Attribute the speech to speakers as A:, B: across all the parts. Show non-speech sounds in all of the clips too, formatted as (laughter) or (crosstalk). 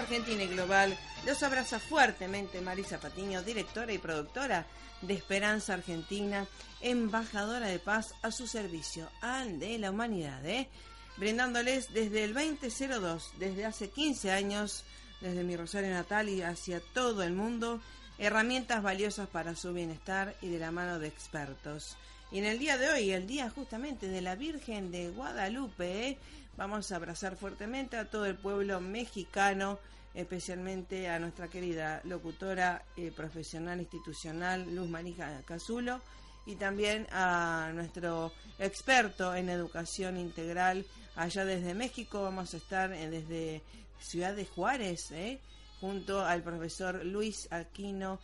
A: Argentina y Global los abraza fuertemente Marisa Patiño, directora y productora de Esperanza Argentina, embajadora de paz a su servicio al de la humanidad, ¿eh? brindándoles desde el 2002, desde hace 15 años, desde mi Rosario natal y hacia todo el mundo, herramientas valiosas para su bienestar y de la mano de expertos. Y en el día de hoy, el día justamente de la Virgen de Guadalupe, ¿eh? Vamos a abrazar fuertemente a todo el pueblo mexicano, especialmente a nuestra querida locutora eh, profesional institucional Luz Marija Cazulo y también a nuestro experto en educación integral allá desde México. Vamos a estar eh, desde Ciudad de Juárez, eh, junto al profesor Luis Aquino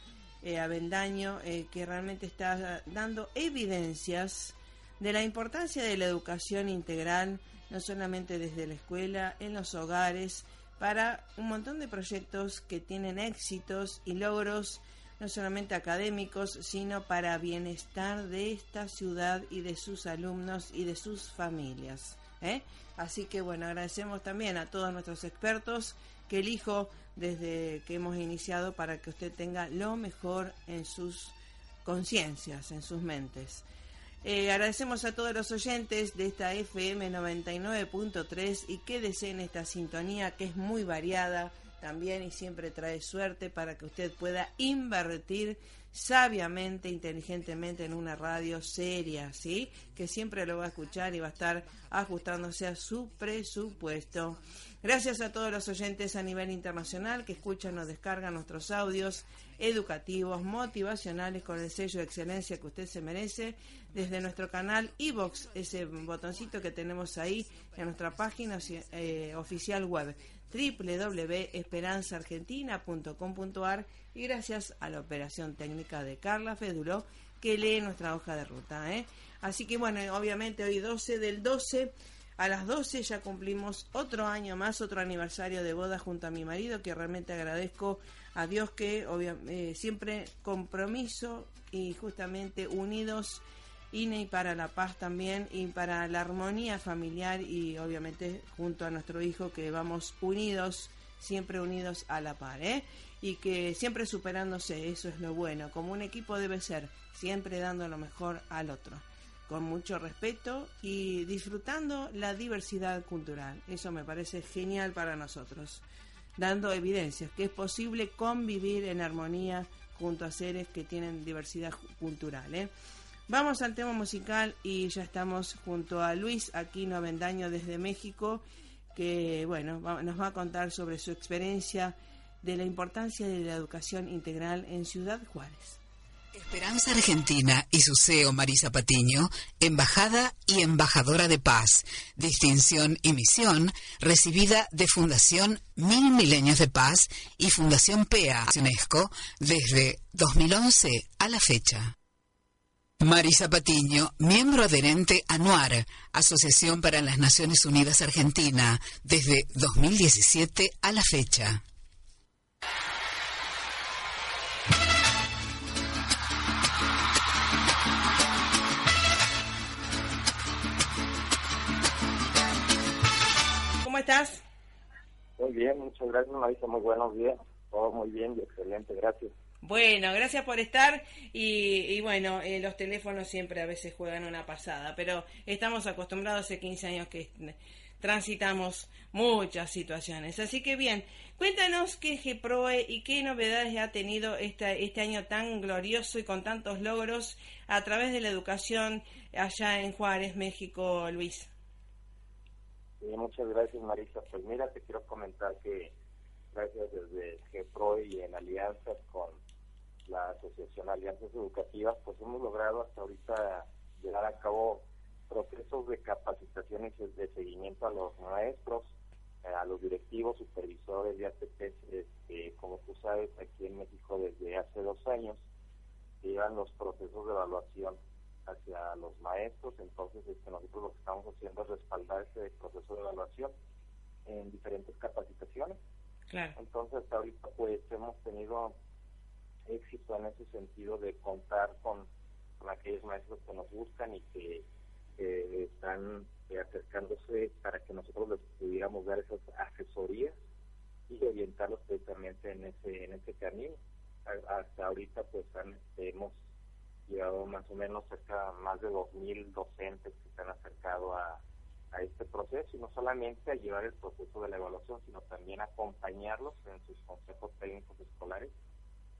A: Avendaño, que realmente está dando evidencias de la importancia de la educación integral no solamente desde la escuela, en los hogares, para un montón de proyectos que tienen éxitos y logros, no solamente académicos, sino para bienestar de esta ciudad y de sus alumnos y de sus familias. ¿eh? Así que bueno, agradecemos también a todos nuestros expertos que elijo desde que hemos iniciado para que usted tenga lo mejor en sus conciencias, en sus mentes. Eh, agradecemos a todos los oyentes de esta FM 99.3 y quédese en esta sintonía que es muy variada también y siempre trae suerte para que usted pueda invertir sabiamente, inteligentemente en una radio seria, ¿sí? Que siempre lo va a escuchar y va a estar ajustándose a su presupuesto. Gracias a todos los oyentes a nivel internacional que escuchan o descargan nuestros audios educativos, motivacionales con el sello de excelencia que usted se merece desde nuestro canal iBox, ese botoncito que tenemos ahí en nuestra página eh, oficial web www.esperanzaargentina.com.ar y gracias a la operación técnica de Carla Fedulo que lee nuestra hoja de ruta. ¿eh? Así que bueno, obviamente hoy 12 del 12 a las 12 ya cumplimos otro año más, otro aniversario de boda junto a mi marido, que realmente agradezco a Dios que eh, siempre compromiso y justamente unidos Y para la paz también y para la armonía familiar y obviamente junto a nuestro hijo que vamos unidos, siempre unidos a la par, ¿eh? Y que siempre superándose, eso es lo bueno, como un equipo debe ser, siempre dando lo mejor al otro, con mucho respeto y disfrutando la diversidad cultural. Eso me parece genial para nosotros, dando evidencias que es posible convivir en armonía junto a seres que tienen diversidad cultural, ¿eh? Vamos al tema musical y ya estamos junto a Luis Aquino Avendaño desde México, que bueno, nos va a contar sobre su experiencia de la importancia de la educación integral en Ciudad Juárez.
B: Esperanza Argentina y su CEO Marisa Patiño, embajada y embajadora de paz, distinción y misión recibida de Fundación Mil Milenios de Paz y Fundación PEA UNESCO desde 2011 a la fecha. Marisa Patiño, miembro adherente a NUAR, Asociación para las Naciones Unidas Argentina, desde 2017 a la fecha.
A: ¿Cómo estás?
C: Muy bien, muchas gracias, Marisa. Muy buenos días. Todo muy bien y excelente, gracias.
A: Bueno, gracias por estar y, bueno, eh, los teléfonos siempre a veces juegan una pasada, pero estamos acostumbrados hace 15 años que transitamos muchas situaciones. Así que bien, cuéntanos qué es GEPROE y qué novedades ha tenido este, este año tan glorioso y con tantos logros a través de la educación allá en Juárez, México, Luis.
C: muchas gracias, Marisa. Pues mira, te quiero comentar que gracias desde GEPROE y en alianzas con la Asociación Alianzas Educativas, pues hemos logrado hasta ahorita llevar a cabo procesos de capacitación y de seguimiento a los maestros, eh, a los directivos, supervisores de ATPs, este, como tú sabes, aquí en México desde hace dos años llevan los procesos de evaluación hacia los maestros, entonces este, nosotros lo que estamos haciendo es respaldar ese proceso de evaluación en diferentes capacitaciones. Entonces hasta ahorita pues hemos tenido éxito en ese sentido de contar con, aquellos maestros que nos buscan y que están eh, acercándose para que nosotros les pudiéramos dar esas asesorías y orientarlos precisamente en ese en ese camino. hasta ahorita pues este, hemos llegado más o menos cerca más de 2.000 docentes que se han acercado a, a este proceso y no solamente a llevar el proceso de la evaluación, sino también acompañarlos en sus consejos técnicos escolares.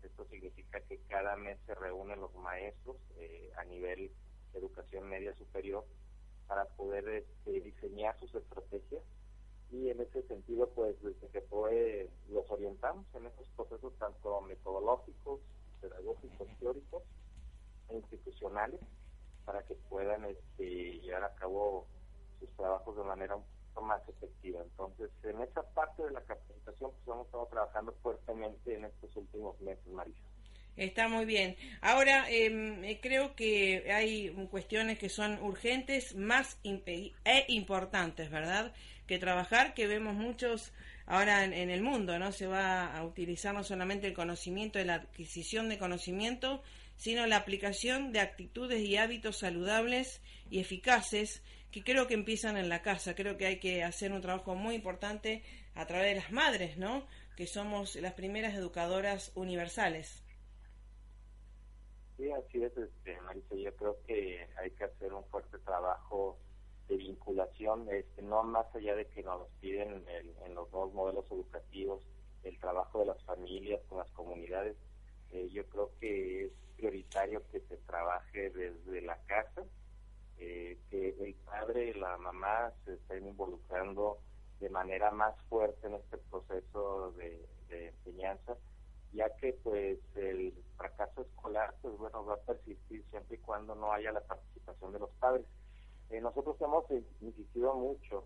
C: Esto significa que cada mes se reúnen los maestros eh, a nivel educación media superior para poder este, diseñar sus estrategias. Y en ese sentido pues desde que puede los orientamos en esos procesos tanto metodológicos, pedagógicos, teóricos e institucionales para que puedan este, llevar a cabo sus trabajos de manera un más efectiva. Entonces, en esa parte de la capacitación pues hemos estado trabajando fuertemente en estos últimos meses, Marisa.
A: Está muy bien. Ahora, em, eh, creo que hay cuestiones que son urgentes, más e importantes, ¿verdad? Que trabajar, que vemos muchos ahora en, el mundo, ¿no? Se va a utilizar no solamente el conocimiento, la adquisición de conocimiento, sino la aplicación de actitudes y hábitos saludables y eficaces que creo que empiezan en la casa. Creo que hay que hacer un trabajo muy importante a través de las madres, ¿no? Que somos las primeras educadoras universales.
C: Sí, así es, este, Marisa. Yo creo que hay que hacer un fuerte trabajo de vinculación, este, no más allá de que nos piden en los nuevos modelos educativos, el trabajo de las familias con las comunidades. Eh, yo creo que es que se trabaje desde la casa, eh, que el padre y la mamá se estén involucrando de manera más fuerte en este proceso de, de enseñanza ya que pues el fracaso escolar pues bueno va a persistir siempre y cuando no haya la participación de los padres. Eh, nosotros hemos insistido mucho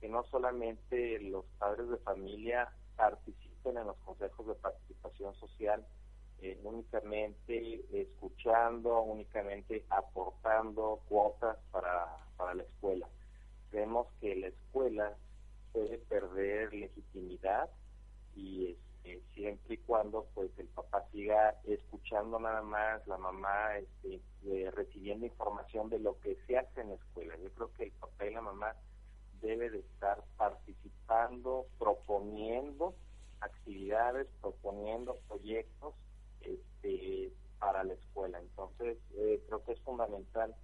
C: que no solamente los padres de familia participen en los consejos de participación social, eh, únicamente escuchando, únicamente aportando cuotas para, para la escuela. Vemos que la escuela puede perder legitimidad y eh, siempre y cuando pues el papá siga escuchando nada más, la mamá este, eh, recibiendo información de lo que se hace en la escuela. Yo creo que el papá y la mamá debe de estar participando, proponiendo actividades, proponiendo proyectos este, para la escuela. Entonces, eh, creo que es fundamental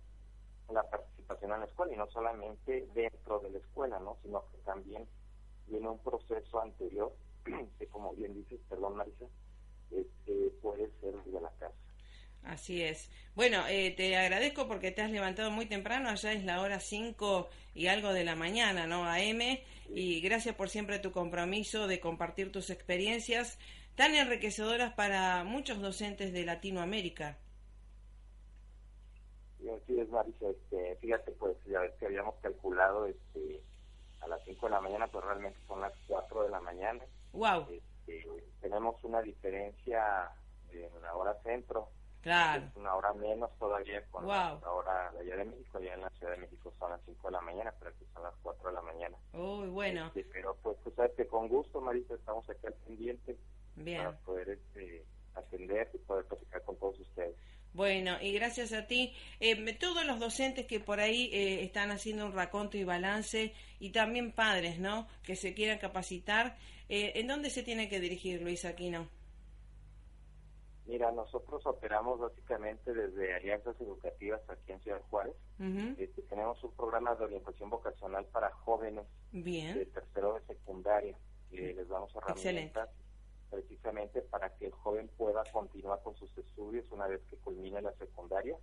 C: la participación en la escuela y no solamente dentro de la escuela, ¿no? sino que también viene un proceso anterior (clears throat) que como bien dices, perdón Marisa, este, puede ser de la casa.
A: Así es. Bueno, eh, te agradezco porque te has levantado muy temprano, allá es la hora 5 y algo de la mañana, ¿no? AM, y gracias por siempre tu compromiso de compartir tus experiencias tan enriquecedoras para muchos docentes de Latinoamérica.
C: Sí, así es, Marisa. Este, fíjate, pues ya ves que habíamos calculado este, a las 5 de la mañana, pero realmente son las 4 de la mañana.
A: Wow.
C: Este, tenemos una diferencia en la hora centro.
A: Claro.
C: Es una hora menos todavía con la hora de allá de México. Ya en la Ciudad de México son las 5 de la mañana, pero aquí son las 4 de la mañana.
A: Uy, bueno.
C: Este, pero pues tú sabes que con gusto, Marita, estamos aquí al pendiente
A: Bien.
C: para poder este, atender y poder platicar con todos ustedes.
A: Bueno, y gracias a ti, eh, todos los docentes que por ahí eh, están haciendo un raconto y balance, y también padres, ¿no? Que se quieran capacitar, eh, ¿en dónde se tiene que dirigir Luis Aquino?
C: Mira, nosotros operamos básicamente desde alianzas educativas aquí en Ciudad Juárez. Este, tenemos un programa de orientación vocacional para jóvenes de tercero de secundaria que les damos herramientas precisamente para que el joven pueda continuar con sus estudios una vez que culmine la secundaria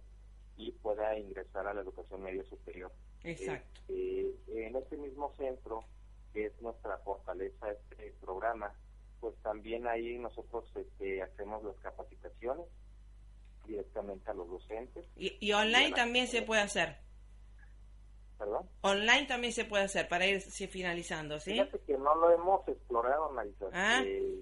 C: y pueda ingresar a la educación media superior.
A: Exacto.
C: Este, en este mismo centro, que es nuestra fortaleza, este programa, pues también ahí nosotros este, hacemos las capacitaciones directamente a los docentes.
A: Y, online también se puede hacer.
C: ¿Perdón?
A: Online también se puede hacer para ir finalizando, ¿sí?
C: Fíjate que no lo hemos explorado, Marisa. ¿Ah? Eh,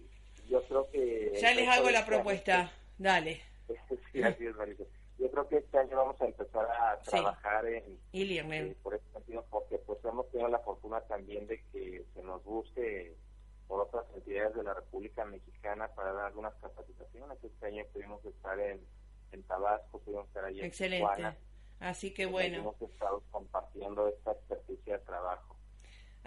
C: yo creo que...
A: Ya les hago la propuesta, dale. (laughs)
C: sí, así es, Marisa. Yo creo que este año vamos a empezar a trabajar en...
A: Y
C: eh, por ese sentido, porque pues hemos tenido la fortuna también de que se nos busque por otras entidades de la República Mexicana para dar algunas capacitaciones. Este año pudimos estar en, en Tabasco, pudimos estar allí
A: Excelente. en Tijuana. Así que bueno.
C: Compartiendo esta experiencia de trabajo.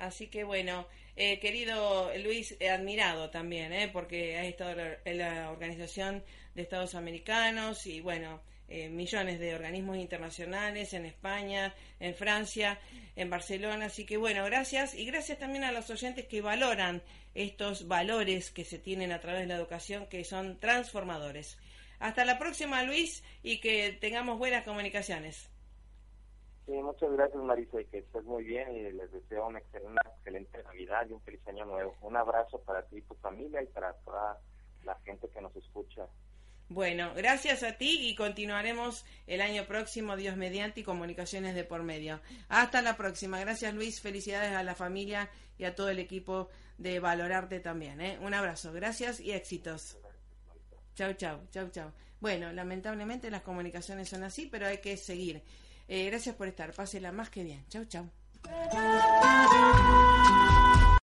A: Así que bueno, eh, querido Luis, admirado también, eh, porque ha estado en la Organización de Estados Americanos y bueno, eh, millones de organismos internacionales en España, en Francia, en Barcelona. Así que bueno, gracias y gracias también a los oyentes que valoran estos valores que se tienen a través de la educación que son transformadores. Hasta la próxima, Luis, y que tengamos buenas comunicaciones.
C: Sí, muchas gracias, Marisa, y que estés muy bien y les deseo una excelente, Navidad y un feliz año nuevo. Un abrazo para ti y tu familia y para toda la gente que nos escucha.
A: Bueno, gracias a ti y continuaremos el año próximo, Dios mediante, y comunicaciones de por medio. Hasta la próxima. Gracias Luis, felicidades a la familia y a todo el equipo de Valorarte también. ¿eh? Un abrazo, gracias y éxitos. Chau, chau, chau, chau. Bueno, lamentablemente las comunicaciones son así, pero hay que seguir. Eh, gracias por estar, pásela más que bien. Chau, chau.